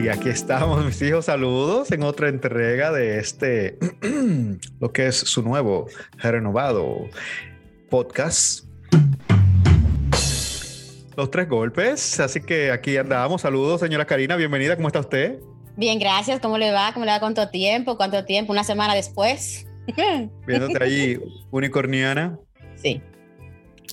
Y aquí estamos, mis hijos. Saludos en otra entrega de este, lo que es su nuevo, renovado podcast. Los tres golpes. Así que aquí andamos. Saludos, señora Karina. Bienvenida. ¿Cómo está usted? Bien, gracias. ¿Cómo le va? ¿Cómo le va? ¿Cuánto tiempo? ¿Cuánto tiempo? ¿Una semana después? Viéndote ahí, unicorniana. Sí.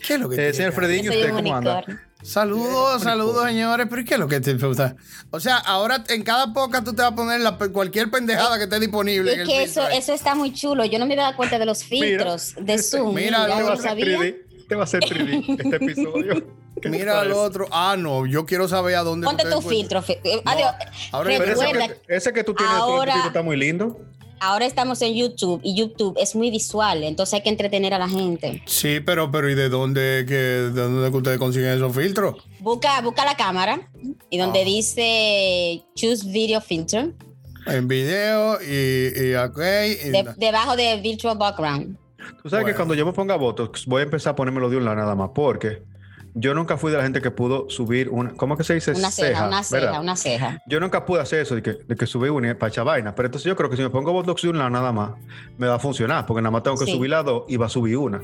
¿Qué es lo que Eh, señor soy ¿usted cómo anda? Saludos, saludos, señores. Pero ¿y ¿qué es lo que te gusta? O sea, ahora en cada poca tú te vas a poner la, cualquier pendejada que esté disponible. en Es el que eso, eso está muy chulo. Yo no me he dado cuenta de los filtros de Zoom. Mira, Mira, lo no va a lo ser sabía. 3D. Te va a hacer 3D este episodio. ¿Qué te Mira al otro. Ah, no, yo quiero saber a dónde. Ponte tu filtro. fi- eh, No, adiós. ahora- Pero ese que, ese que tú tienes ahora- está muy lindo. Ahora estamos en YouTube y YouTube es muy visual, entonces hay que entretener a la gente. Sí, pero, pero ¿y de dónde, que, de dónde que ustedes consiguen esos filtros? Busca, busca la cámara y donde Ah. dice Choose Video Filter, En video y, y ok. y- de- debajo de Virtual Background. Tú sabes que cuando yo me ponga Botox, voy a empezar a ponérmelo de un lado nada más, porque yo nunca fui de la gente que pudo subir una. ¿Cómo que se dice? Una ceja, una ceja, ¿verdad? una ceja. Yo nunca pude hacer eso de que, de que subí una para echar vaina. Pero entonces yo creo que si me pongo Botox de un lado nada más, me va a funcionar, porque nada más tengo que Sí. subir las dos y va a subir una.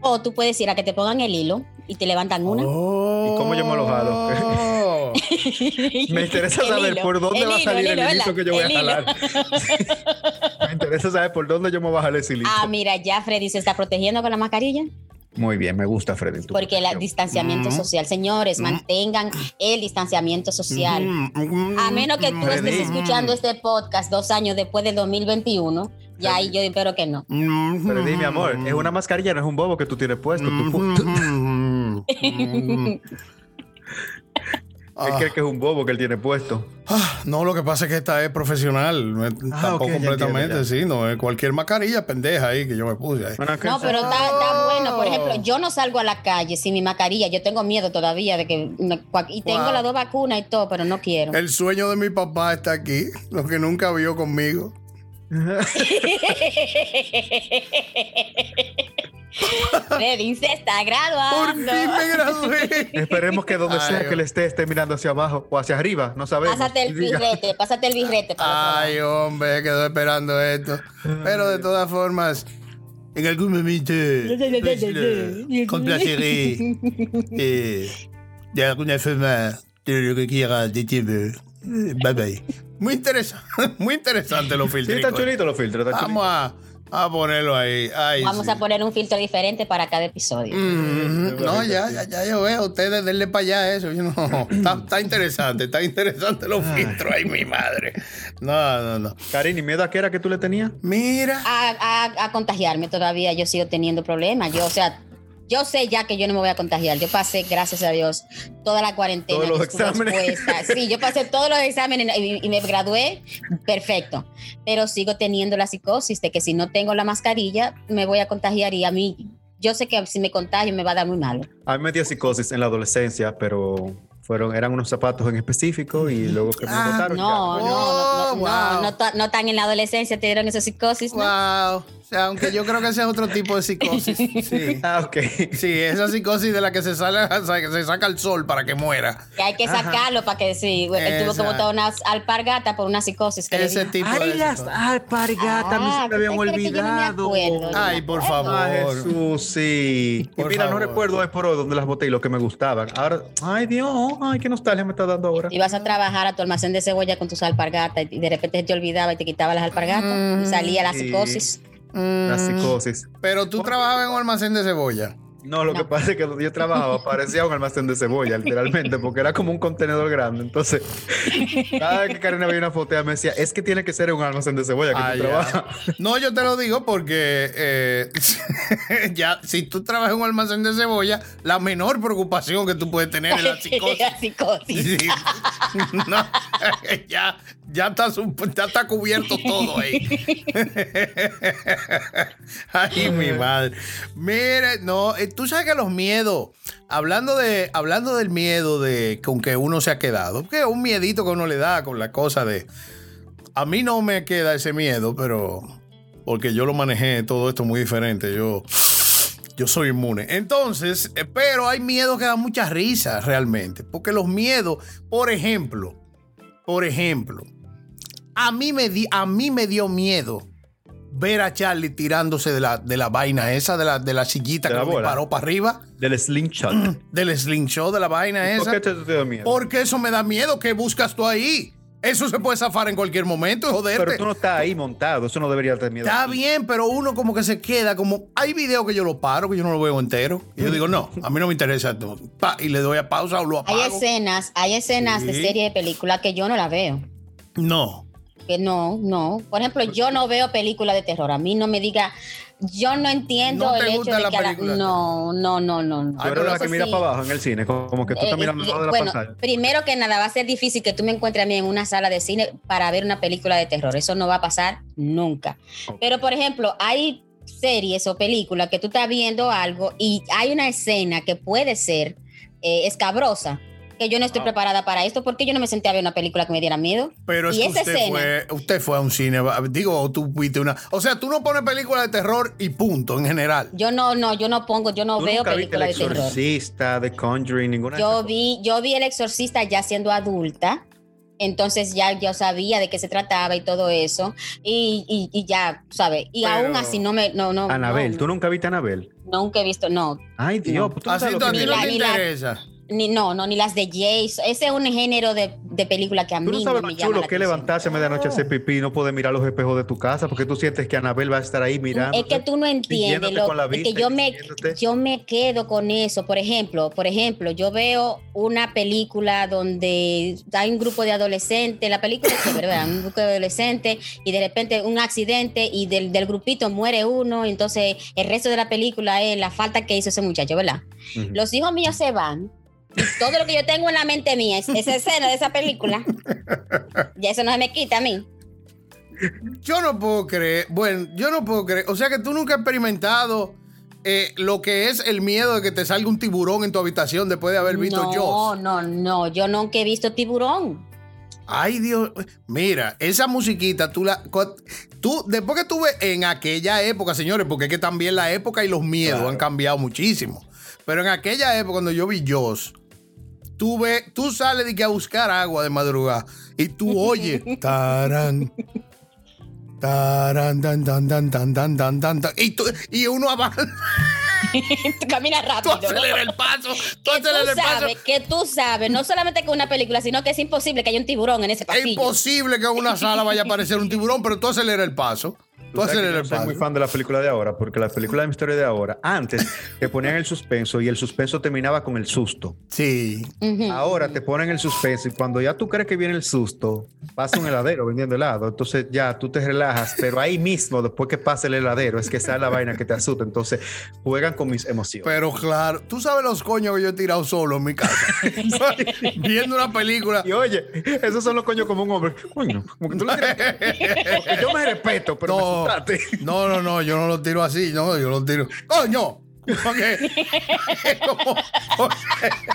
O tú puedes ir a que te pongan el hilo y te levantan una. Oh. ¿Y cómo yo me lo jalo? Me interesa El saber hilo, por dónde el va a hilo, salir el el, hilo, hilito ¿verdad? que yo voy El a hilo. jalar. me interesa saber por dónde yo me voy a jalar ese hilito. Ah, mira, ya Freddy se está protegiendo con la mascarilla Muy bien, me gusta, Freddy. porque el distanciamiento Mm. social, señores, mantengan el distanciamiento social. Mm, A menos que tú estés escuchando este podcast dos años después del 2021, ya ahí yo espero que no. Mm, Freddy, mi amor, es una mascarilla, no es un bobo que tú tienes puesto. Tú pu- tú- Mm. Él cree que es un bobo que él tiene puesto. Ah, no, lo que pasa es que esta es profesional. No es, tampoco ok, ya completamente, entiendo, sí. No es cualquier mascarilla pendeja ahí que yo me puse ahí. Bueno, ¿qué No, pero está, está bueno. Por ejemplo, yo no salgo a la calle sin mi mascarilla. Yo tengo miedo todavía de que... me- y tengo Wow. las dos vacunas y todo, pero no quiero. El sueño de mi papá está aquí, lo que nunca vio conmigo. Freddy se está Por graduando. fin me gradué. Esperemos que donde Ay, sea que él esté, esté mirando hacia abajo o hacia arriba, no sabemos. Pásate el birrete, pásate el birrete. Ay, hombre, quedó esperando esto. Pero de todas formas, en algún momento le complaceré eh, de alguna forma de lo que quiera de tiempo. Eh, Bye bye. Muy interesante, muy interesante los Sí, filtros. está chulito los filtros. está Vamos a, a ponerlo ahí. Ay, Vamos sí. a poner un filtro diferente para cada episodio. Mm, no, ya, ya, ya yo veo. Ustedes denle para allá eso. Yo no, está, está interesante, está interesante los filtros. Ay, mi madre. No, no, no. Karin, ¿y miedo a qué era que tú le tenías? Mira. A, a- a contagiarme todavía yo sigo teniendo problemas. Yo, o sea, yo sé ya que yo no me voy a contagiar. Yo pasé, gracias a Dios, toda la cuarentena. Todos los exámenes. Sí, yo pasé todos los exámenes y, y me gradué perfecto. Pero sigo teniendo la psicosis de que si no tengo la mascarilla, me voy a contagiar y a mí, yo sé que si me contagio me va a dar muy malo. A mí me dio psicosis en la adolescencia, pero fueron, eran unos zapatos en específico y luego que me Ah, botaron. No, ya. no, no, no, Oh, no, wow. no, ta- no tan en la adolescencia te dieron esa psicosis, ¿no? Wow. O sea, aunque yo creo que ese es otro tipo de psicosis. Sí. Ah, ok. Sí, esa psicosis de la que se sale, se saca el sol para que muera. Que hay que sacarlo para que sí. Él tuvo que botar una alpargata por una psicosis que Ese tipo de psicosis. alpargatas, Ah, ¿tú te crees que yo no me acuerdo? Ay, por Ah, favor. Jesús, sí. Y Por mira, no favor. recuerdo hoy por hoy dónde las boté y lo que me gustaban. Ahora, ay Dios, ay, qué nostalgia me está dando ahora. Ibas a trabajar a tu almacén de cebolla con tus alpargatas y de repente te olvidaba y te quitaba las alpargatas y salía la Sí. psicosis. La Mm, psicosis. Pero tú trabajabas en un almacén de cebolla. No, lo que pasa es que donde yo trabajaba parecía un almacén de cebolla, literalmente, porque era como un contenedor grande. Entonces, cada vez que Karina veía una foto, ella me decía, es que tiene que ser un almacén de cebolla que Ah, tú ya. trabajas. No, yo te lo digo porque eh, ya, si tú trabajas en un almacén de cebolla, la menor preocupación que tú puedes tener es la psicosis. La psicosis. Sí. No, ya, ya, está, su- ya está cubierto todo ahí. Ay, mi madre. Mire, no, eh, tú sabes que los miedos, hablando de, hablando del miedo de con que uno se ha quedado, que es un miedito que uno le da con la cosa de. A mí no me queda ese miedo, pero porque yo lo manejé todo esto muy diferente. Yo, yo soy inmune. Entonces, eh, pero hay miedos que dan mucha risa realmente. Porque los miedos, por ejemplo, por ejemplo, a mí me, di, a mí me dio miedo ver a Charlie tirándose de la, de la vaina esa, de la, de la sillita De que la lo disparó para arriba, Del slingshot. del slingshot de la vaina ¿Por esa. qué te, te da miedo? Porque eso me da miedo. ¿Qué buscas tú ahí? Eso se puede zafar en cualquier momento y joderte. Pero tú no estás ahí montado, eso no debería tener miedo. Está bien, pero uno como que se queda, como hay videos que yo lo paro, que yo no lo veo entero. Y yo digo, no, a mí no me interesa esto. Pa, y le doy a pausa o lo Hay apago. escenas, hay escenas de serie de película que yo no la veo. No. Que no, no. Por ejemplo, yo no veo películas de terror. A mí no me diga, yo no entiendo ¿No te el hecho de la que no, no, no, no, no. Eres la que mira sí. para abajo en el cine, como que tú estás Eh, mirando eh, al lado de la bueno, pantalla. primero que nada, va a ser difícil que tú me encuentres a mí en una sala de cine para ver una película de terror. Eso no va a pasar nunca. Pero, por ejemplo, hay series o películas que tú estás viendo algo y hay una escena que puede ser eh, escabrosa, que yo no estoy Ah. preparada para esto porque yo no me senté a ver una película que me diera miedo. Pero es Y que esa usted escena- fue, usted fue a un cine, digo, o tú fuiste una. O sea, tú no pones películas de terror y punto, en general. Yo no, no, yo no pongo, yo no Tú veo viste El películas de terror. Exorcista, The Conjuring, ninguna Yo vi, yo vi El Exorcista ya siendo adulta, entonces ya yo sabía de qué se trataba y todo eso, y, y, y ya, ¿sabes? Y Pero- aún así no me, no, no. Anabel, no, ¿tú nunca viste a Anabel? Nunca he visto, no, Ay, Dios, No. pues tú no Así tú a ti no te la- interesa. Ni no, no, ni las de Jace. Ese es un género de, de película que a Tú mí no sabes no me llama chulo la que atención. levantarse a medianoche a hacer pipí y no poder mirar los espejos de tu casa porque tú sientes que Anabel va a estar ahí mirando. Es que tú no entiendes lo es que yo me, yo me quedo con eso. Por ejemplo, por ejemplo, yo veo una película donde hay un grupo de adolescentes, la película es un grupo de adolescentes y de repente un accidente y del, del grupito muere uno, entonces el resto de la película es la falta que hizo ese muchacho, ¿verdad? Los hijos míos se van. Todo lo que yo tengo en la mente mía es esa escena de esa película. Y eso no se me quita a mí. Yo no puedo creer, bueno, yo no puedo creer. O sea que tú nunca has experimentado eh, lo que es el miedo de que te salga un tiburón en tu habitación después de haber visto no, Jaws. no, no, yo nunca he visto tiburón. Ay, Dios. Mira, esa musiquita, tú la. Tú, después que tuve en aquella época, señores, porque es que también la época y los miedos Claro. han cambiado muchísimo. Pero en aquella época, cuando yo vi Jaws, tú, ve- tú sales de que a buscar agua de madrugada y tú oyes. Tarán. Tarán, tan, tan, tan, tan, tan, tan, tan, tan, y, tú- y uno avanza, tú caminas tú rápido. ¿no? aceleras el paso, tú aceleras tú el paso. que tú sabes, no solamente que una película, sino que es imposible que haya un tiburón en ese Es pasillo. imposible que en una sala vaya a aparecer un tiburón, pero tú aceleras el paso. Tú sabes que yo no soy muy fan de la película de ahora, porque la película de mi historia de ahora, antes te ponían el suspenso y el suspenso terminaba con el susto. Sí. Ahora te ponen el suspenso y cuando ya tú crees que viene el susto, pasa un heladero vendiendo helado. Entonces ya tú te relajas, pero ahí mismo, después que pasa el heladero, es que sale la vaina que te asusta. Entonces juegan con mis emociones. Pero claro, tú sabes los coños que yo he tirado solo en mi casa. Viendo una película. Y oye, esos son los coños como un hombre. Coño, como que tú tienes- Porque yo me respeto, pero me No, no, no, no, yo no lo tiro así, no, yo lo tiro. ¡Coño! Porque- como-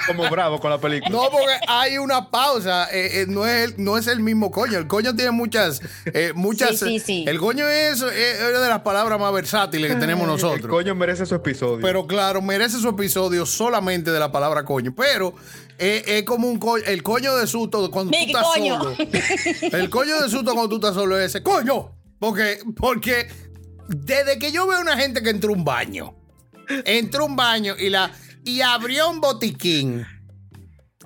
Como bravo con la película. no, porque hay una pausa. eh, eh, no, es el, no es el mismo coño. El coño tiene muchas. eh, muchas Sí, sí, sí. El coño es, es una de las palabras más versátiles que tenemos El nosotros. coño merece su episodio. Pero claro, merece su episodio solamente de la palabra coño. Pero eh, es como un coño, el coño de susto cuando tú estás coño. solo. El coño de susto cuando tú estás solo es ese, coño. Porque, porque desde que yo veo una gente que entró a un baño, entró a un baño y la y abrió un botiquín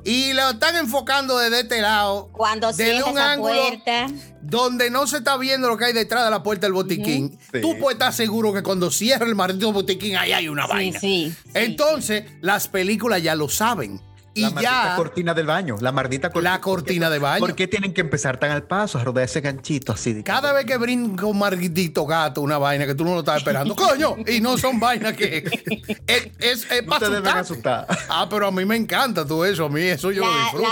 y lo están enfocando desde este lado. Cuando desde un esa ángulo puerta. donde no se está viendo lo que hay detrás de la puerta del botiquín. Sí. Tú puedes estar seguro que cuando cierra el maldito botiquín ahí hay una Sí, vaina. sí, sí, Entonces, las películas ya lo saben. Y la maldita ya cortina del baño. La maldita cortina. la cortina de baño. ¿Por qué tienen que empezar tan al paso a rodar ese ganchito así? de- Cada vez que brinca un maldito gato, una vaina que tú no lo estás esperando, coño, y no son vainas que es, es, es No pa' te deben asustarte. asustar. Ah, pero a mí me encanta todo eso, a mí eso yo lo La, disfruto.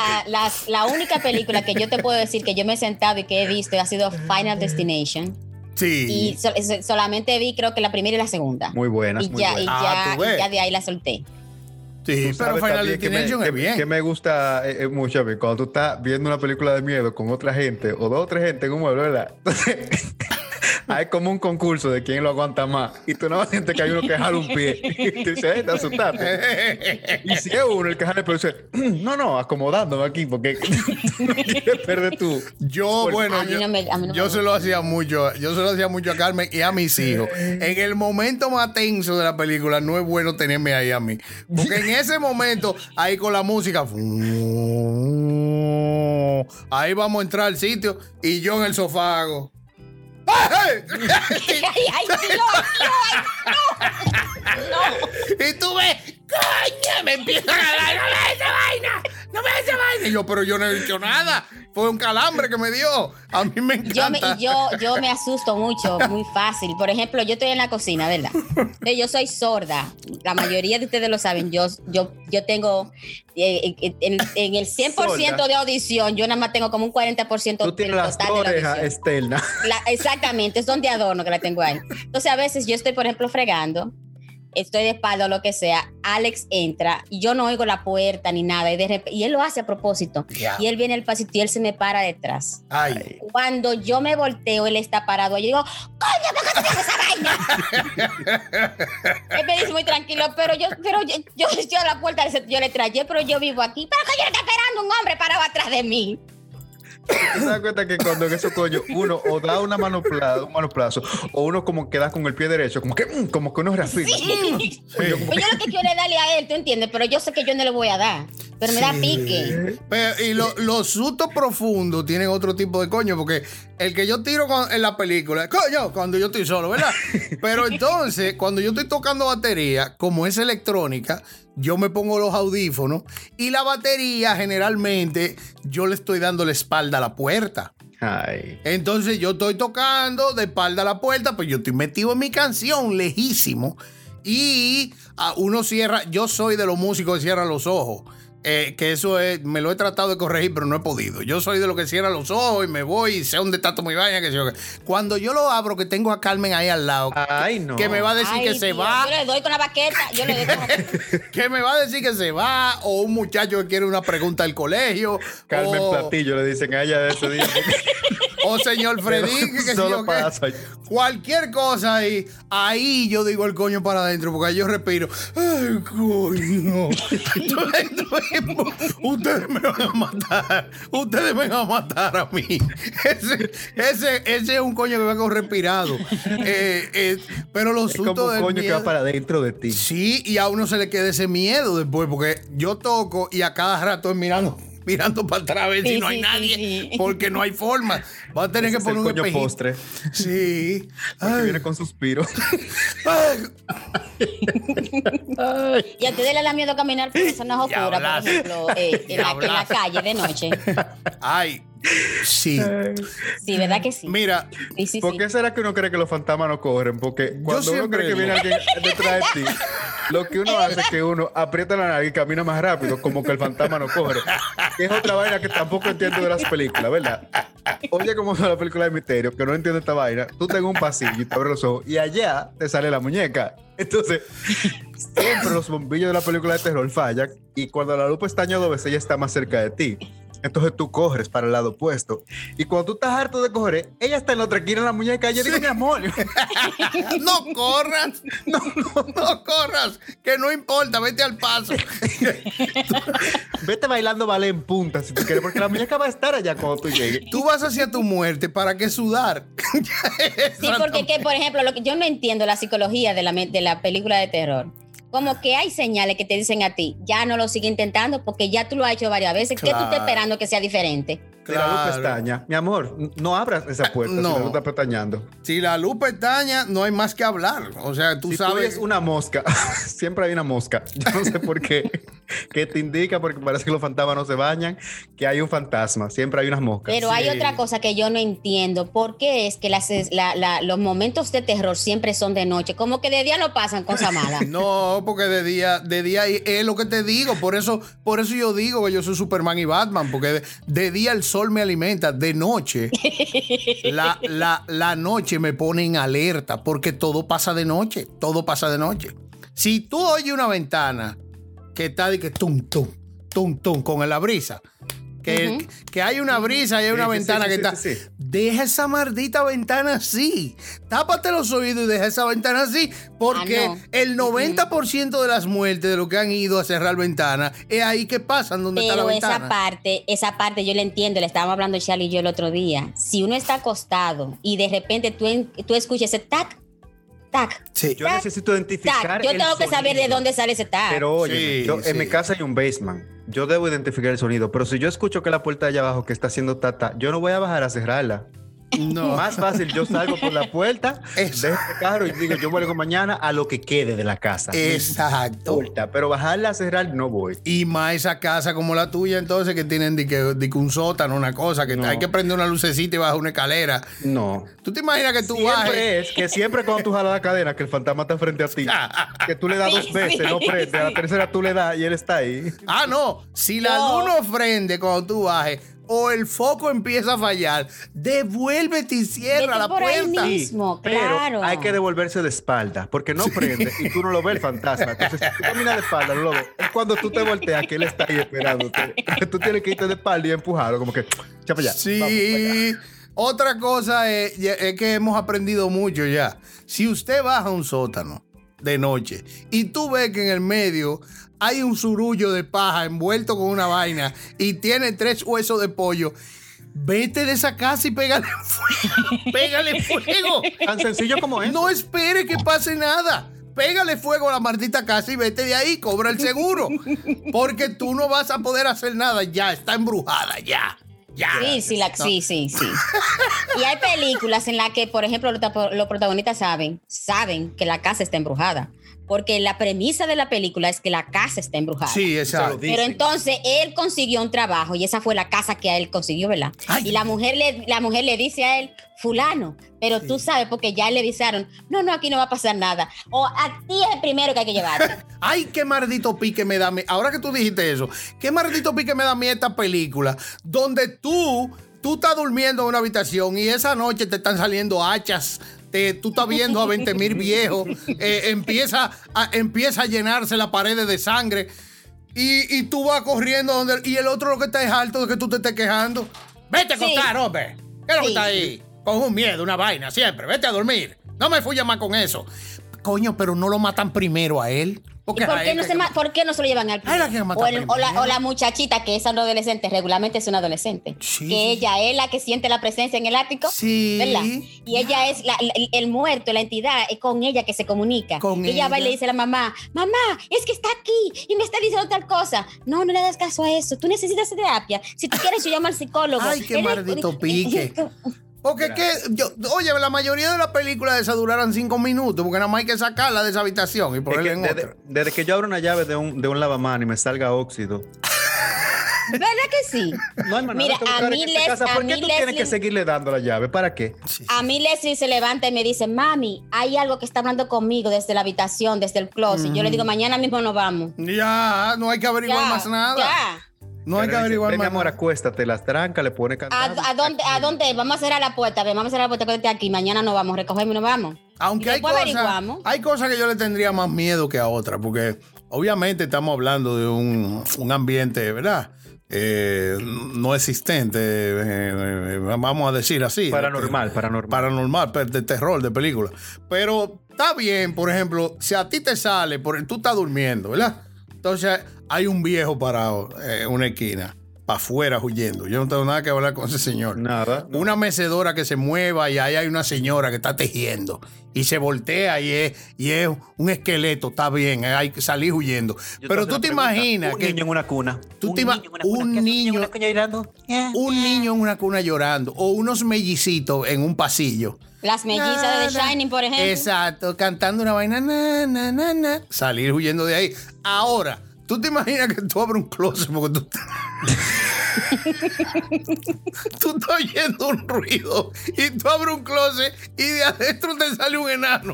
la, única película que yo te puedo decir que yo me he sentado y que he visto ha sido Final Destination. sí. Y so- so- solamente vi creo que la primera y la segunda. Muy buenas, y muy ya, y buenas. Ah, ya, ves. y ya de ahí la solté. Sí, pero Final también que me- Destination es bien. que me gusta eh, eh, mucho a mí, cuando tú estás viendo una película de miedo con otra gente o dos o tres gente en un mueble, ¿verdad? Entonces, hay como un concurso de quién lo aguanta más. Y tú no sientes que hay uno que jala un pie. Y tú dices, "Eh, te asustaste. Y si es uno el que jala, pero dice, no, no, acomodándome aquí porque tú no quieres perder tu. Yo, bueno, yo, no me- yo se lo hacía mucho, yo se lo hacía mucho a Carmen y a mis hijos. En el momento más tenso de la película, no es bueno tenerme ahí a mí. Porque en ese momento, ahí con la música, ahí vamos a entrar al sitio y yo en el sofá hago. ¡Ay! ay, ay, Dios, Y tú ves, coño, me empiezan a dar, no me esa vaina, no me esa vaina. Y yo, pero yo no he dicho nada. Fue un calambre que me dio. A mí me Yo me, encanta. yo, yo me asusto mucho, muy fácil. Por ejemplo, yo estoy en la cocina, ¿verdad? Yo soy sorda. La mayoría de ustedes lo saben. Yo, yo, yo tengo eh, eh, en, en el 100% Sorda. de audición, yo nada más tengo como un 40% Tú del tienes las total de la orejas audición. externas. La- exactamente, es donde adorno que la tengo ahí. Entonces, a veces yo estoy, por ejemplo, fregando, estoy de espalda o lo que sea, Alex entra y yo no oigo la puerta ni nada, y, de y él lo hace a propósito. Ya. Y él viene al pasito y él se me para detrás. Ay. Cuando yo me volteo, él está parado. Yo digo, coño, ¿por qué tú tienes esa vaina? él me dice muy tranquilo, pero yo, pero yo, yo, yo a la puerta yo le traje, pero yo vivo aquí. Pero que yo está esperando un hombre parado atrás de mí. ¿Tú te das cuenta que cuando en esos coños uno o da una mano plazo, un manoplazo o uno como que da con el pie derecho, como que, mm, como que uno reafirma. Sí. Pues yo lo que quiero es darle a él, ¿tú entiendes? Pero yo sé que yo no le voy a dar. Pero me da pique. Pero, y lo- los sustos profundos tienen otro tipo de coño, porque el que yo tiro con- en la película, es coño, cuando yo estoy solo, ¿verdad? Pero entonces, cuando yo estoy tocando batería, como es electrónica, yo me pongo los audífonos y la batería generalmente yo le estoy dando la espalda a la puerta. Ay. Entonces yo estoy tocando de espalda a la puerta, pues yo estoy metido en mi canción, lejísimo. Y ah, uno cierra, yo soy de los músicos que cierran los ojos. Eh, que eso es, me lo he tratado de corregir, pero no he podido. Yo soy de los que cierra los ojos y me voy y sé dónde está todo mi vaina. Que yo. Cuando yo lo abro, que tengo a Carmen ahí al lado, Ay, no. que me va a decir Ay, que se va, Yo le doy con la baqueta. Yo le doy con la que me va a decir que se va, o un muchacho que quiere una pregunta del colegio, Carmen o, Platillo le dicen a ella de ese día. o señor Freddy, que Solo. Cualquier cosa ahí, ahí yo digo el coño para adentro, porque ahí yo respiro. Ay, coño. Ustedes me van a matar. Ustedes me van a matar a mí. Ese, ese, ese es un coño que va con respirado. Eh, eh, pero los Es como un del coño que va para adentro de ti. Sí, y a uno se le queda ese miedo después, porque yo toco y a cada rato estoy mirando, mirando para atrás a ver si no hay sí, nadie, sí, sí. porque no hay forma. Va a tener Ese que es el poner un coño postre. Sí. Ay, viene con suspiro. ay. Y a ustedes les da miedo caminar por zonas oscuras, por ejemplo, eh, en, la, en la Diablazo. calle de noche. Ay, sí. Sí, ¿verdad que sí? Mira, Sí, sí, ¿Por sí. qué será que uno cree que los fantasmas no corren? Porque cuando uno cree que viene alguien detrás de ti, lo que uno hace es que uno aprieta la nariz y camina más rápido, como que el fantasma no corre. Es otra vaina que tampoco entiendo de las películas, ¿verdad? Oye, como son las películas de misterio, que no entiendo esta vaina. Tú tengas un pasillo y te abres los ojos y allá te sale la muñeca. Entonces, siempre los bombillos de la película de terror fallan y cuando la luz pestaña dos veces ella está más cerca de ti. Entonces tú corres para el lado opuesto. Y cuando tú estás harto de correr, ella está en la otra esquina en la muñeca. Yo digo, mi amor, no corras. No, no, no corras. Que no importa, vete al paso. vete bailando ballet en punta si tú quieres, porque la muñeca va a estar allá cuando tú llegues. Tú vas hacia tu muerte, ¿para qué sudar? Sí, porque, que, por ejemplo, lo que yo no entiendo la psicología de la, de la película de terror. Como que hay señales que te dicen a ti, ya no lo sigue intentando porque ya tú lo has hecho varias veces. ¿Qué tú Claro. estás esperando que sea diferente? Si la luz Claro. pestaña, mi amor, no abras esa puerta si No. la luz está pestañando. Si la luz pestaña, no hay más que hablar. O sea, tú si tú sabes. una mosca, siempre hay una mosca. Yo no sé por qué. ¿Qué te indica? Porque parece que los fantasmas no se bañan, que hay un fantasma. Siempre hay unas moscas. Pero hay otra cosa que yo no entiendo. ¿Por qué es que las, la- la- los momentos de terror siempre son de noche? Como que de día no pasan cosas malas. No, porque de día, de día es lo que te digo. Por eso, por eso yo digo que yo soy Superman y Batman, porque de, de día el sol me alimenta, de noche la, la, la noche me pone en alerta, porque todo pasa de noche, todo pasa de noche. Si tú oyes una ventana que está de que tum, tum, tum, tum, con la brisa, que, Ujú. que hay una brisa y hay una sí, ventana sí, que sí, está sí, sí. deja esa maldita ventana así. Tápate los oídos y deja esa ventana así. Porque Ah, no. el 90% de las muertes de los que han ido a cerrar ventana es ahí que pasan donde está la Pero esa ventana. parte, esa parte yo la entiendo, le estábamos hablando Charlie y yo el otro día. Si uno está acostado y de repente tú, tú escuchas ese tac, tac, Sí. Yo necesito identificar. tac, yo el tengo que saber de dónde sale ese tac. Pero oye, Sí, yo- sí. en mi casa hay un basement. Yo debo identificar el sonido. Pero si yo escucho que la puerta de allá abajo que está haciendo tata, yo no voy a bajar a cerrarla. No. Más fácil, yo salgo por la puerta, Eso. dejo el carro y digo, yo vuelvo mañana a lo que quede de la casa. Exacto. Pero bajarla a cerrar no voy. Y más esa casa como la tuya, entonces, que tienen de que, de que un sótano, una cosa, que No. hay que prender una lucecita y bajar una escalera. No. ¿Tú te imaginas que tú Siempre bajes? es que siempre cuando tú jalas la cadena, que el fantasma está frente a ti, que tú le das dos veces, sí, no prende, a la tercera tú le das y él está ahí. Ah, no. Si la No. luz no prende cuando tú bajes o el foco empieza a fallar, devuélvete y cierra Vete la por ahí puerta. mismo. pero claro. hay que devolverse de espalda, porque no prende y tú no lo ves el fantasma. Entonces, si tú caminas de espalda, no lo ves. Es cuando tú te volteas que él está ahí esperándote. Tú tienes que irte de espalda y empujarlo, como que, chapa ya. Sí. vamos para allá". Otra cosa es, es que hemos aprendido mucho ya. Si usted baja a un sótano de noche y tú ves que en el medio hay un surullo de paja envuelto con una vaina y tiene tres huesos de pollo, vete de esa casa y pégale fuego. pégale fuego. Tan sencillo como es. No espere que pase nada. Pégale fuego a la maldita casa y vete de ahí, cobra el seguro. Porque tú no vas a poder hacer nada. Ya, está embrujada, ya. Ya. Sí, sí, la- sí, sí, sí. Y hay películas en las que, por ejemplo, los, los protagonistas saben, saben que la casa está embrujada. Porque la premisa de la película es que la casa está embrujada. Sí, exacto. Pero entonces él consiguió un trabajo y esa fue la casa que a él consiguió, ¿verdad? Ay. Y la mujer, le, la mujer le dice a él, fulano, pero tú sabes porque ya le avisaron, no, no, aquí no va a pasar nada. O a ti es el primero que hay que llevarte. Ay, qué maldito pique me da a mí. Ahora que tú dijiste eso, qué maldito pique me da a mí esta película donde tú, tú estás durmiendo en una habitación y esa noche te están saliendo hachas. Te, tú estás viendo a 20 mil viejos, eh, empieza, a, empieza a llenarse la pared de sangre y, y tú vas corriendo donde, y el otro lo que está es alto de que tú te estés quejando. Vete a Sí. acostar, hombre. ¿Qué es lo que Sí. está ahí? Con un miedo, una vaina, siempre. Vete a dormir. No me fui más con eso. Coño, pero no lo matan primero a él. ¿Y Porque por qué, no se ma- por qué no se lo llevan al o, el- o la, primero. o la muchachita que es adolescente, regularmente es una adolescente. Sí. Que ella es la que siente la presencia en el ático. Sí. ¿Verdad? Y ella es la- el, el muerto, la entidad, es con ella que se comunica. Con ella, va y le dice a la mamá, mamá, es que está aquí y me está diciendo tal cosa. No, no le das caso a eso. Tú necesitas terapia. Si tú quieres, yo llamo al psicólogo. Ay, qué maldito pique. Porque que, yo, oye, la mayoría de las películas de esas duraran cinco minutos, porque nada más hay que sacarla de esa habitación y Es ponerla que en desde, otra. desde que yo abro una llave de un, de un lavamanos y me salga óxido. ¿Verdad que sí? No hay manera Mira, a mí les- casa. a ¿Por qué mí tú tienes Leslie- que seguirle dando la llave? ¿Para qué? A mí Leslie se levanta y me dice, mami, hay algo que está hablando conmigo desde la habitación, desde el closet. Yo le digo, mañana mismo nos vamos. Ya, no hay que averiguar Ya, más nada. ya. No hay que Pero dice, averiguar Ven, mi más amor, nada. acuéstate, las tranca, le pone ¿A, candado. a dónde, ¿A dónde? Vamos a cerrar la puerta. Ven, vamos a cerrar la puerta que esté aquí. Mañana nos vamos, recogemos y nos vamos. Aunque Y hay cosas, averiguamos. hay cosas que yo le tendría más miedo que a otras, porque obviamente estamos hablando de un, un ambiente, ¿verdad? Eh, no existente, eh, eh, vamos a decir así. Paranormal, paranormal. Paranormal, pero de terror, de película. Pero está bien, por ejemplo, si a ti te sale, por, tú estás durmiendo, ¿verdad? Entonces hay un viejo parado en una esquina, para afuera huyendo. Yo no tengo nada que hablar con ese señor Nada. una mecedora que se mueva y ahí hay una señora que está tejiendo y se voltea y es, y es un esqueleto, está bien, hay que salir huyendo. Yo Pero tú te pregunta, imaginas un que niño en una cuna. Tú un te niño en una cuna. un ¿Qué hace niño- en una cuna llorando? un niño en una cuna llorando o unos mellicitos en un pasillo. Las mellizas de The. Shining, por ejemplo. Exacto, cantando una vaina, na, na, na, na. salir huyendo de ahí. Ahora, tú te imaginas que tú abres un closet porque tú. tú estás oyendo un ruido y tú abres un closet y de adentro te sale un enano.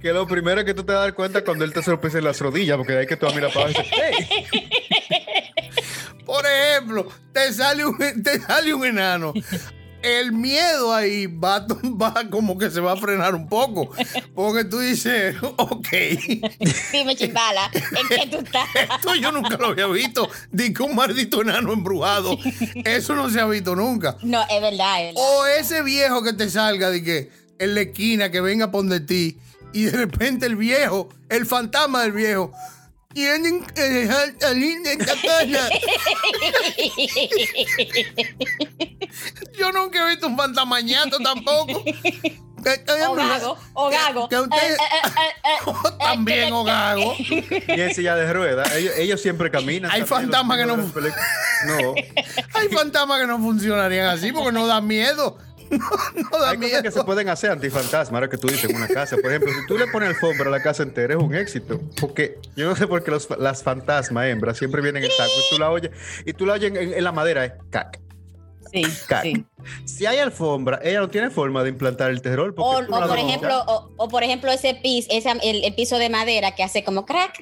Que lo primero es que tú te das cuenta cuando él te sorprende en las rodillas, porque de ahí que tú vas a mirar para abajo y dices, "Hey". Por ejemplo, te sale un, te sale un enano el miedo ahí va, va como que se va a frenar un poco. Porque tú dices, ok. Dime, chimbala, ¿en qué tú estás? Esto yo nunca lo había visto. Di que un maldito enano embrujado. Eso no se ha visto nunca. No, es verdad, es verdad. O ese viejo que te salga de que en la esquina que venga a poner ti y de repente el viejo, el fantasma del viejo, tienen que dejar salir de esta casa. Yo nunca he visto un fantasmañato tampoco. O gago, o gago. Que usted, también o gago. Y en silla de ruedas. Ellos, ellos siempre caminan. Hay fantasmas que no-. No. Hay fantasmas que no funcionarían así porque no da miedo. No, no da Hay cosas que se miedo. pueden hacer antifantasma, ahora que tú dices en una casa. Por ejemplo, si tú le pones alfombra a la casa entera, es un éxito. Porque yo no sé por qué los, las fantasmas hembras siempre vienen en taco y tú la oyes, y tú la oyes en, en la madera, es cac, Sí, cac. sí. Si hay alfombra, ella no tiene forma de implantar el terror. O, o por ejemplo, o, o por ejemplo ese piso, ese, el, el piso de madera que hace como crack.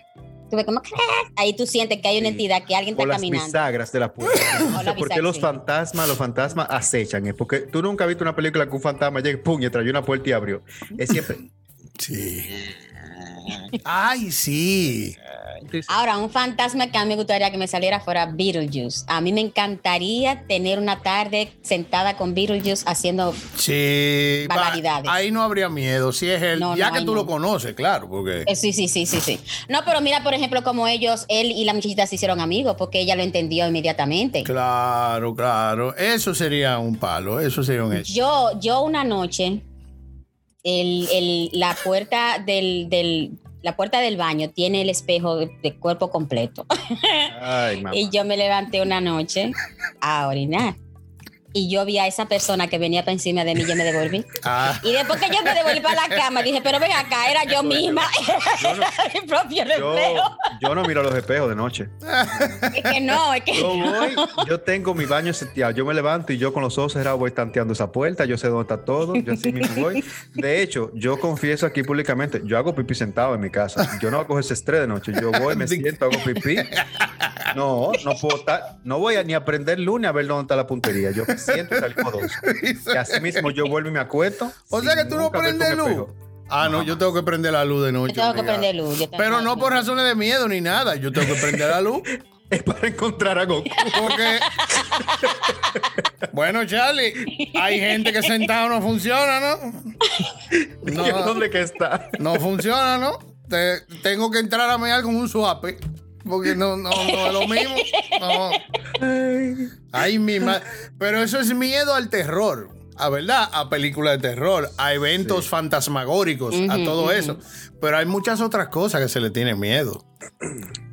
Tú ves como crack. Ahí tú sientes que hay una Sí. entidad, que alguien o está las caminando. bisagras de la puerta. No O sé por qué bisagra, los sí. fantasmas, los fantasmas acechan. Es porque tú nunca has visto una película que un fantasma llegue, pum, y trayó una puerta y abrió. Es siempre. Sí. Ay, sí. Ahora, un fantasma que a mí me gustaría que me saliera fuera Beetlejuice. A mí me encantaría tener una tarde sentada con Beetlejuice haciendo. Sí. Barbaridades. Ahí no habría miedo. Si es él, No, ya no, que tú no. lo conoces, claro, porque. eh, sí, sí, sí, sí, sí. No, pero mira, por ejemplo, como ellos, él y la muchachita se hicieron amigos porque ella lo entendió inmediatamente. Claro, claro. Eso sería un palo. Eso sería un hecho. Yo, yo una noche, el, el- la puerta del, del- la puerta del baño tiene el espejo de, de cuerpo completo. Ay, mamá. Y yo me levanté una noche a orinar. Y yo vi a esa persona que venía para encima de mí, yo me devolví. Ah, Y después que yo me devolví para la cama, dije, pero ven acá, era yo misma, Yo no- mi propio Yo, reflejo. yo no miro los espejos de noche. Es que no, es que Yo no. voy, yo tengo mi baño seteado. Yo me levanto y yo con los ojos cerrados voy tanteando esa puerta. Yo sé dónde está todo. Yo así mismo voy. De hecho, yo confieso aquí públicamente, yo hago pipí sentado en mi casa. Yo no cojo ese estrés de noche. Yo voy, me siento, hago pipí. No, no puedo estar, no voy a ni aprender lunes a ver dónde está la puntería. Yo siento y salgo dos. Y así mismo yo vuelvo y me acuesto. O sea que tú no prendes luz. Ah, no, yo tengo que prender la luz de noche. Yo tengo que prender luz. yo Pero no por razones de miedo ni nada. Yo tengo que prender la luz. Es para encontrar a Goku. Porque. bueno, Charlie, hay gente que sentado no funciona, ¿no? No, ¿Dónde que está? no funciona, ¿no? Te- tengo que entrar a mear con un suape. Porque no, no, no es lo mismo. No. Ay, mi madre. Pero eso es miedo al terror. A verdad, a películas de terror, a eventos fantasmagóricos, a todo eso. Pero hay muchas otras cosas que se le tiene miedo.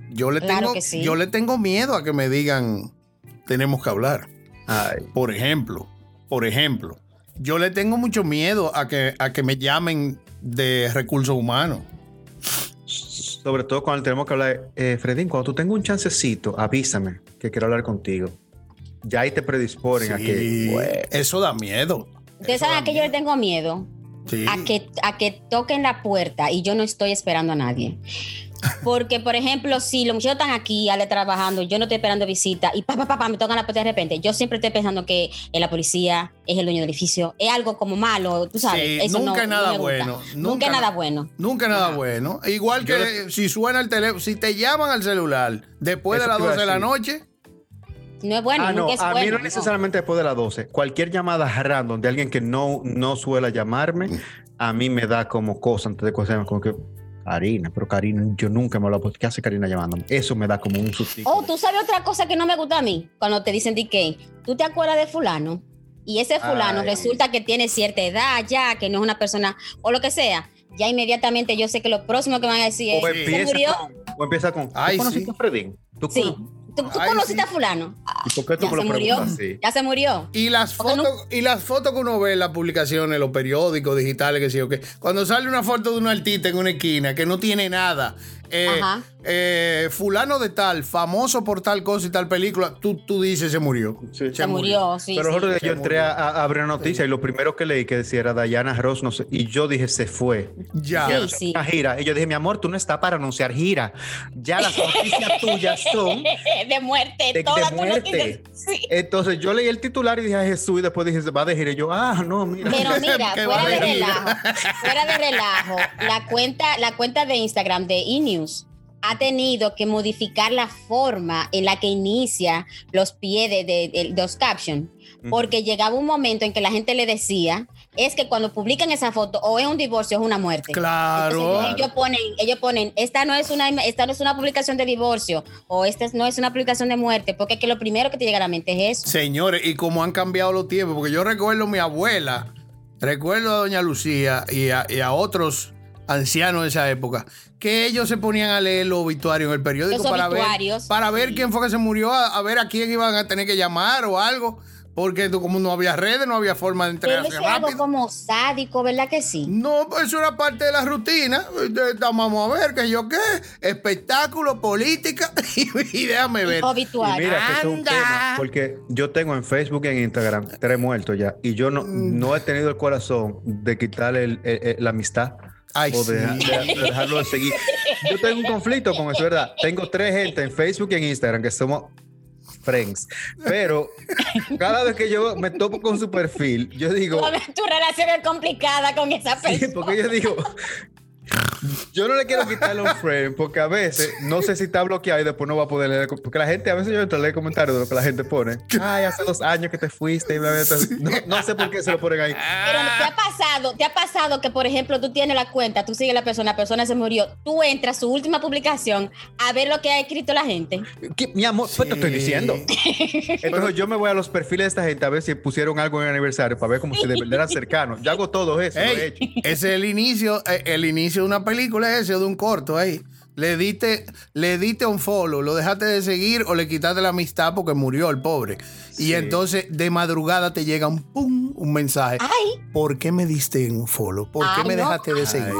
Yo le Claro tengo, sí. yo le tengo miedo a que me digan tenemos que hablar. Ay, Por ejemplo, por ejemplo, yo le tengo mucho miedo a que, a que me llamen de recursos humanos. Sobre todo cuando tenemos que hablar. Eh, Fredín, cuando tú tengas un chancecito, avísame que quiero hablar contigo. Ya ahí te predisponen a que. Sí, bueno, eso da miedo. Ustedes saben a qué yo le tengo miedo. Sí. a que, a que toquen la puerta y yo no estoy esperando a nadie. Porque, por ejemplo, si los muchachos están aquí, Ale trabajando, yo no estoy esperando visita y pa, pa, pa, pa, me tocan la puerta de repente, yo siempre estoy pensando que es la policía, es el dueño del edificio, es algo como malo, tú sabes. Sí, eso nunca no- es nada no bueno, Nunca, nunca es nada na- bueno. Nunca nada Ajá. bueno. Igual que le- si suena el teléfono, si te llaman al celular después de las te iba a 12 de la noche, No es bueno, ah, no, es a bueno. mí no no. necesariamente después de las 12. Cualquier llamada random de alguien que no, no suele llamarme, a mí me da como cosa antes de cosas, como que. Karina, pero Karina, yo nunca me hablo. ¿Qué hace Karina llamándome? Eso me da como un susto. Oh, tú sabes otra cosa que no me gusta a mí, cuando te dicen que tú te acuerdas de fulano y ese fulano Ay. resulta que tiene cierta edad ya, que no es una persona o lo que sea, ya inmediatamente yo sé que lo próximo que van a decir es, o, ¿se empieza murió? con, o empieza con. ¿Tú Ay, conociste sí. a Fredín? ¿Tú Sí. ¿Tú, tú Ay, conociste sí. a fulano? ¿Y por qué tú ya se murió. así? Ya se murió. Y las no- fotos, y las fotos que uno ve en las publicaciones, los periódicos digitales, que sí o qué. Cuando sale una foto de un artista en una esquina que no tiene nada, eh, eh, fulano de tal, famoso por tal cosa y tal película, tú, tú dices se murió. Sí. Se murió, sí. Pero sí. yo entré a, a abrir una noticia y lo primero que leí que decía era Diana Ross, no sé, y yo dije, se fue. Ya. Sí, sí. Una gira. Y yo dije, mi amor, tú no estás para anunciar gira. Ya las noticias tuyas son de muerte. De, todas de muerte. noticias. Sí. Entonces yo leí el titular y dije a Jesús y después dije, se va a dejar. Y yo, ah, no, mira. Pero mira, fuera de relajo, fuera de relajo, la cuenta, la cuenta de Instagram de eNews ha tenido que modificar la forma en la que inicia los pies de, de- de los captions, porque llegaba un momento en que la gente le decía, es que cuando publican esa foto o es un divorcio o es una muerte. Claro. Entonces, ellos ponen, ellos ponen, esta no es una, esta no es una publicación de divorcio o esta no es una publicación de muerte, porque es que lo primero que te llega a la mente es eso. Señores, y cómo han cambiado los tiempos, porque yo recuerdo a mi abuela, recuerdo a doña Lucía y a, y a otros ancianos de esa época, que ellos se ponían a leer los obituarios en el periódico Los para ver, para ver sí. quién fue que se murió, a, a ver a quién iban a tener que llamar o algo, porque tú- como no había redes, no había forma de Pero enterarse eso es algo como sádico, ¿verdad que sí? No, pues eso era parte de la rutina. Vamos a ver, que yo qué, espectáculo, política, y, déjame ver. Obituario. mira, que eso es un Anda. tema, porque yo tengo en Facebook y en Instagram tres muertos ya, y yo no, Mm. no he tenido el corazón de quitarle el- el- el- la amistad Ay, o de, sí. de- de dejarlo de seguir. Yo tengo un conflicto con eso, ¿verdad? Tengo tres gente en Facebook y en Instagram que somos friends, pero cada vez que yo me topo con su perfil, yo digo, Tu, tu relación es complicada con esa Sí, persona. porque yo digo, yo no le quiero quitarle un friend porque a veces no sé si está bloqueado y después no va a poder leer. Porque la gente, a veces yo entro a leer comentarios de lo que la gente pone. Ay, hace dos años que te fuiste. y bla, bla, bla. No, no sé por qué se lo ponen ahí. Pero te ha pasado, te ha pasado que, por ejemplo, tú tienes la cuenta, tú sigues a la persona, la persona se murió, tú entras a su última publicación a ver lo que ha escrito la gente. ¿Qué? Mi amor, pues te estoy Sí. diciendo. Entonces yo me voy a los perfiles de esta gente a ver si pusieron algo en el aniversario para ver como si de verdad eran cercanos. Yo hago todo eso, lo he Ey, hecho. ese es el inicio, eh, el inicio de una película ese o de un corto ahí. Le diste, le diste un follow, lo dejaste de seguir o le quitaste la amistad porque murió el pobre. Y entonces de madrugada te llega un pum, un mensaje. Ay, ¿Por qué me diste un follow? ¿Por qué Ay, me no. dejaste de seguir?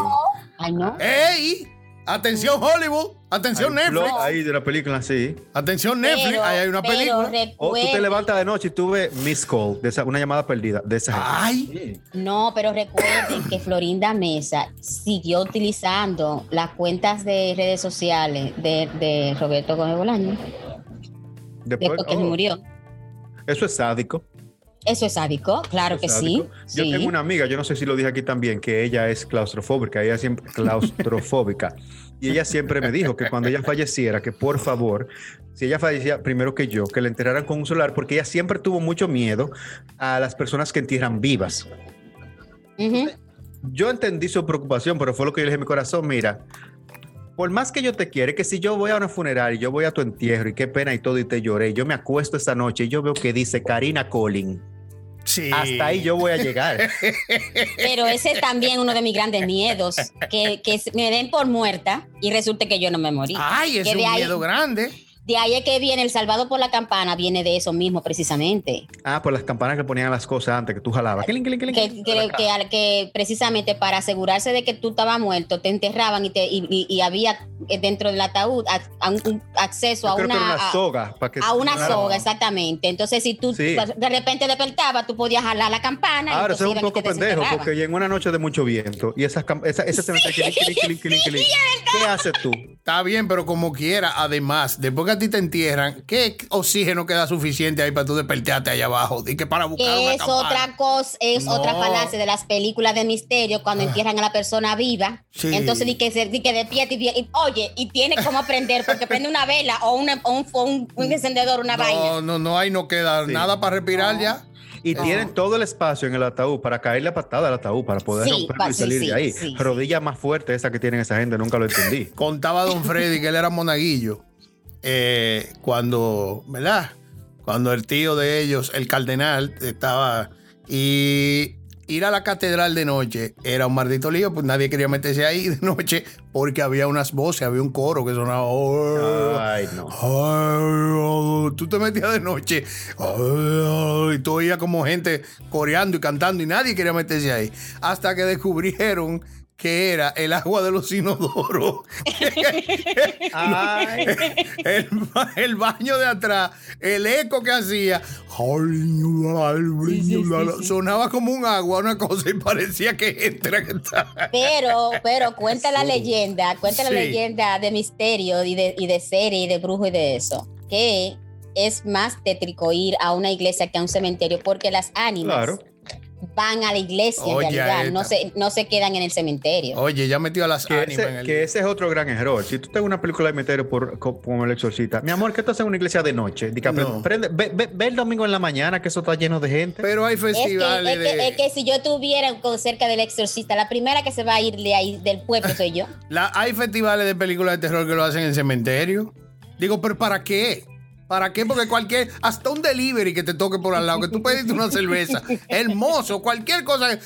ay, no. ¡Ey! Atención Hollywood, atención Hay Netflix, blog ahí de la película, sí. atención Netflix, Pero- ahí hay una pero película. O tú te levantas de noche y tú ves Miss Call, de esa, una llamada perdida de esa gente. Ay, No, pero recuerden que Florinda Mesa siguió utilizando las cuentas de redes sociales de, de Roberto Gómez Bolaño Después, después que oh, murió. Eso es sádico. Eso es sádico, claro que sí. Yo sí. tengo una amiga, yo no sé si lo dije aquí también, que ella es claustrofóbica, ella siempre claustrofóbica. y ella siempre me dijo que cuando ella falleciera, que por favor, si ella fallecía primero que yo, que la enterraran con un solar, porque ella siempre tuvo mucho miedo a las personas que entierran vivas. Yo entendí su preocupación, pero fue lo que yo le dije a mi corazón, mira, por más que yo te quiere, que si yo voy a una funeraria y yo voy a tu entierro y qué pena y todo y te lloré, yo me acuesto esta noche y yo veo que dice Karina Collin. Sí. Hasta ahí yo voy a llegar. Pero ese es también uno de mis grandes miedos, que, que me den por muerta y resulte que yo no me morí. Ay, es Que un ahí- miedo grande. De ahí es que viene el salvado por la campana, viene de eso mismo precisamente. Ah, por las campanas que ponían las cosas antes que tú jalabas. Que, que, precisamente para asegurarse de que tú estabas muerto, te enterraban y, te, y, y- y había eh, dentro del ataúd a- a un, un acceso Yo a creo que una, era una a- soga. para que a una soga, exactamente. Entonces, si tú Sí. de repente despertabas, tú podías jalar la campana. y Ahora, eso es un poco pendejo, porque en una noche de mucho viento y esas, esa, clink, clink, ¿qué haces tú? Está bien, pero como quiera, además, después que a ti te entierran, ¿qué oxígeno queda suficiente ahí para tú despertarte allá abajo? Y que para buscar una es campana. otra cosa, es No. otra falacia de las películas de misterio cuando entierran a la persona viva. Sí. Entonces, di que, se, di que despierta y, y- oye, y tiene cómo aprender porque prende una vela o, una- o un, o un- un encendedor, una vaina. No, no, no, ahí no queda Sí. nada para respirar ya. Y tienen todo el espacio en el ataúd para caerle a patada al ataúd, para poder Sí, romperlo y salir sí, de ahí. sí, Rodilla más fuerte esa que tienen esa gente, nunca lo entendí. Contaba Don Freddy que él era monaguillo. Eh, cuando, ¿verdad? Cuando el tío de ellos, el cardenal, estaba. Y ir a la catedral de noche era un maldito lío, pues nadie quería meterse ahí de noche porque había unas voces, había un coro que sonaba. "Oh". Ay, no. Ay, tú te metías de noche y tú oías como gente coreando y cantando y nadie quería meterse ahí. Hasta que descubrieron que era el agua de los inodoros. Ay, el, ba- el baño de atrás, el eco que hacía, sonaba como un agua, una cosa, y parecía que entra que estaba. Pero, pero cuenta la leyenda, cuenta la leyenda de misterio y de, y de serie y de brujo y de eso. que es más tétrico ir a una iglesia que a un cementerio porque las ánimas Claro. Van a la iglesia Oye, en realidad, no se, no se quedan en el cementerio. Oye, ya metió a las Que ánimas en ese, el. que ese es otro gran error. Si tú tengas una película de misterio por, co- como El Exorcista, mi amor, ¿qué tú haces en una iglesia de noche? Dica, No. prende- ve, ve- ve el domingo en la mañana que eso está lleno de gente. Pero hay Es que, festivales es, que, de. es que si yo estuviera con- cerca del exorcista, la primera que se va a ir de ahí del pueblo soy yo. La- hay festivales de películas de terror que lo hacen en cementerio. Digo, pero ¿para qué? ¿Para qué? Porque cualquier, hasta un delivery que te toque por al lado, que tú pediste una cerveza, hermoso, cualquier cosa. ¡ay!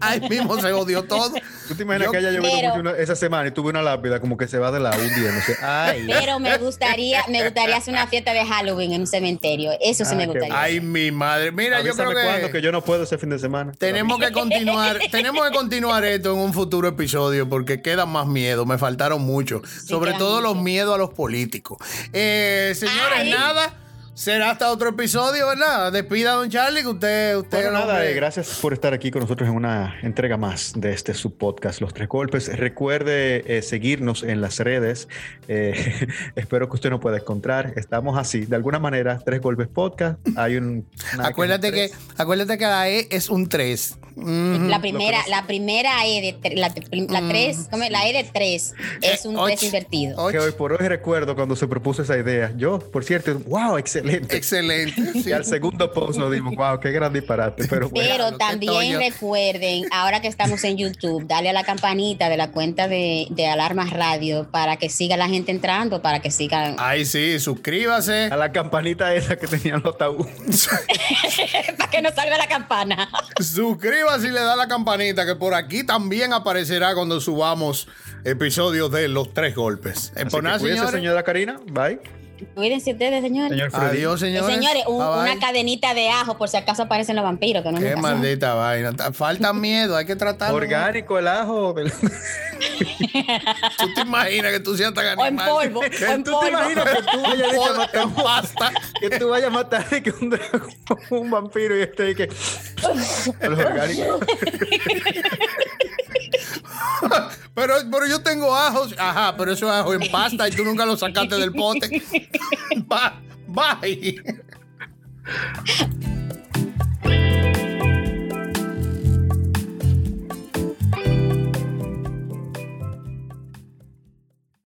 Ahí mismo se odió todo. ¿Tú te imaginas Yo- que haya llovido Pero- mucho una- esa semana y tuve una lápida como que se va de la hundiéndose? Ay. Pero me gustaría, me gustaría hacer una fiesta de Halloween en un cementerio. Eso sí Ah, me qué gustaría. Ay, mi madre. Mira, yo creo que, que yo no puedo ese fin de semana. tenemos que continuar, tenemos que continuar esto en un futuro episodio porque queda más miedo. Me faltaron mucho. Sobre quedan todo los miedos a los políticos. Eh, señores, Ay. nada. Será hasta otro episodio, ¿verdad? Despida a don Charlie, que usted, usted Bueno, nada, eh, gracias por estar aquí con nosotros en una entrega más de este subpodcast, Los Tres Golpes. Recuerde eh, seguirnos en las redes. Eh, espero que usted nos pueda encontrar. Estamos así, de alguna manera, Tres Golpes Podcast. Hay un. Acuérdate que, acuérdate que la E es un 3. La primera, la primera E de la, la tres, la E de tres es un Mm. Eh, tres och- invertido. Que hoy por hoy recuerdo cuando se propuso esa idea. Yo, por cierto, wow, excelente. Excelente. Y al segundo post nos dimos, wow, qué gran disparate. Pero bueno, Pero también recuerden, ahora que estamos en YouTube, dale a la campanita de la cuenta de, de Alarmas Radio para que siga la gente entrando, para que sigan, Ay, sí, suscríbase. a la campanita esa que tenían los tabúes. para que nos salga la campana. Suscríbase y le da la campanita que por aquí también aparecerá cuando subamos episodios de Los Tres Golpes. Así que señora Karina. Bye. Cuídense ustedes, señores. Señor. Adiós, Eh, señores. Señores, un- Bye, bye. una cadenita de ajo por si acaso aparecen los vampiros, que no Qué maldita vaina. Ta- Falta miedo, hay que tratarlo. Orgánico el ajo. ¿Tú te imaginas que tú seas tan O en animal? polvo, o en ¿Tú te imaginas polvo. que tú vayas a Polvo matar en pasta. que tú vayas a matar de que un, dragón, un vampiro y este y que los orgánicos. Pero, pero yo tengo ajos. Ajá, pero eso es ajo en pasta y tú nunca lo sacaste del pote. Bye. Bye.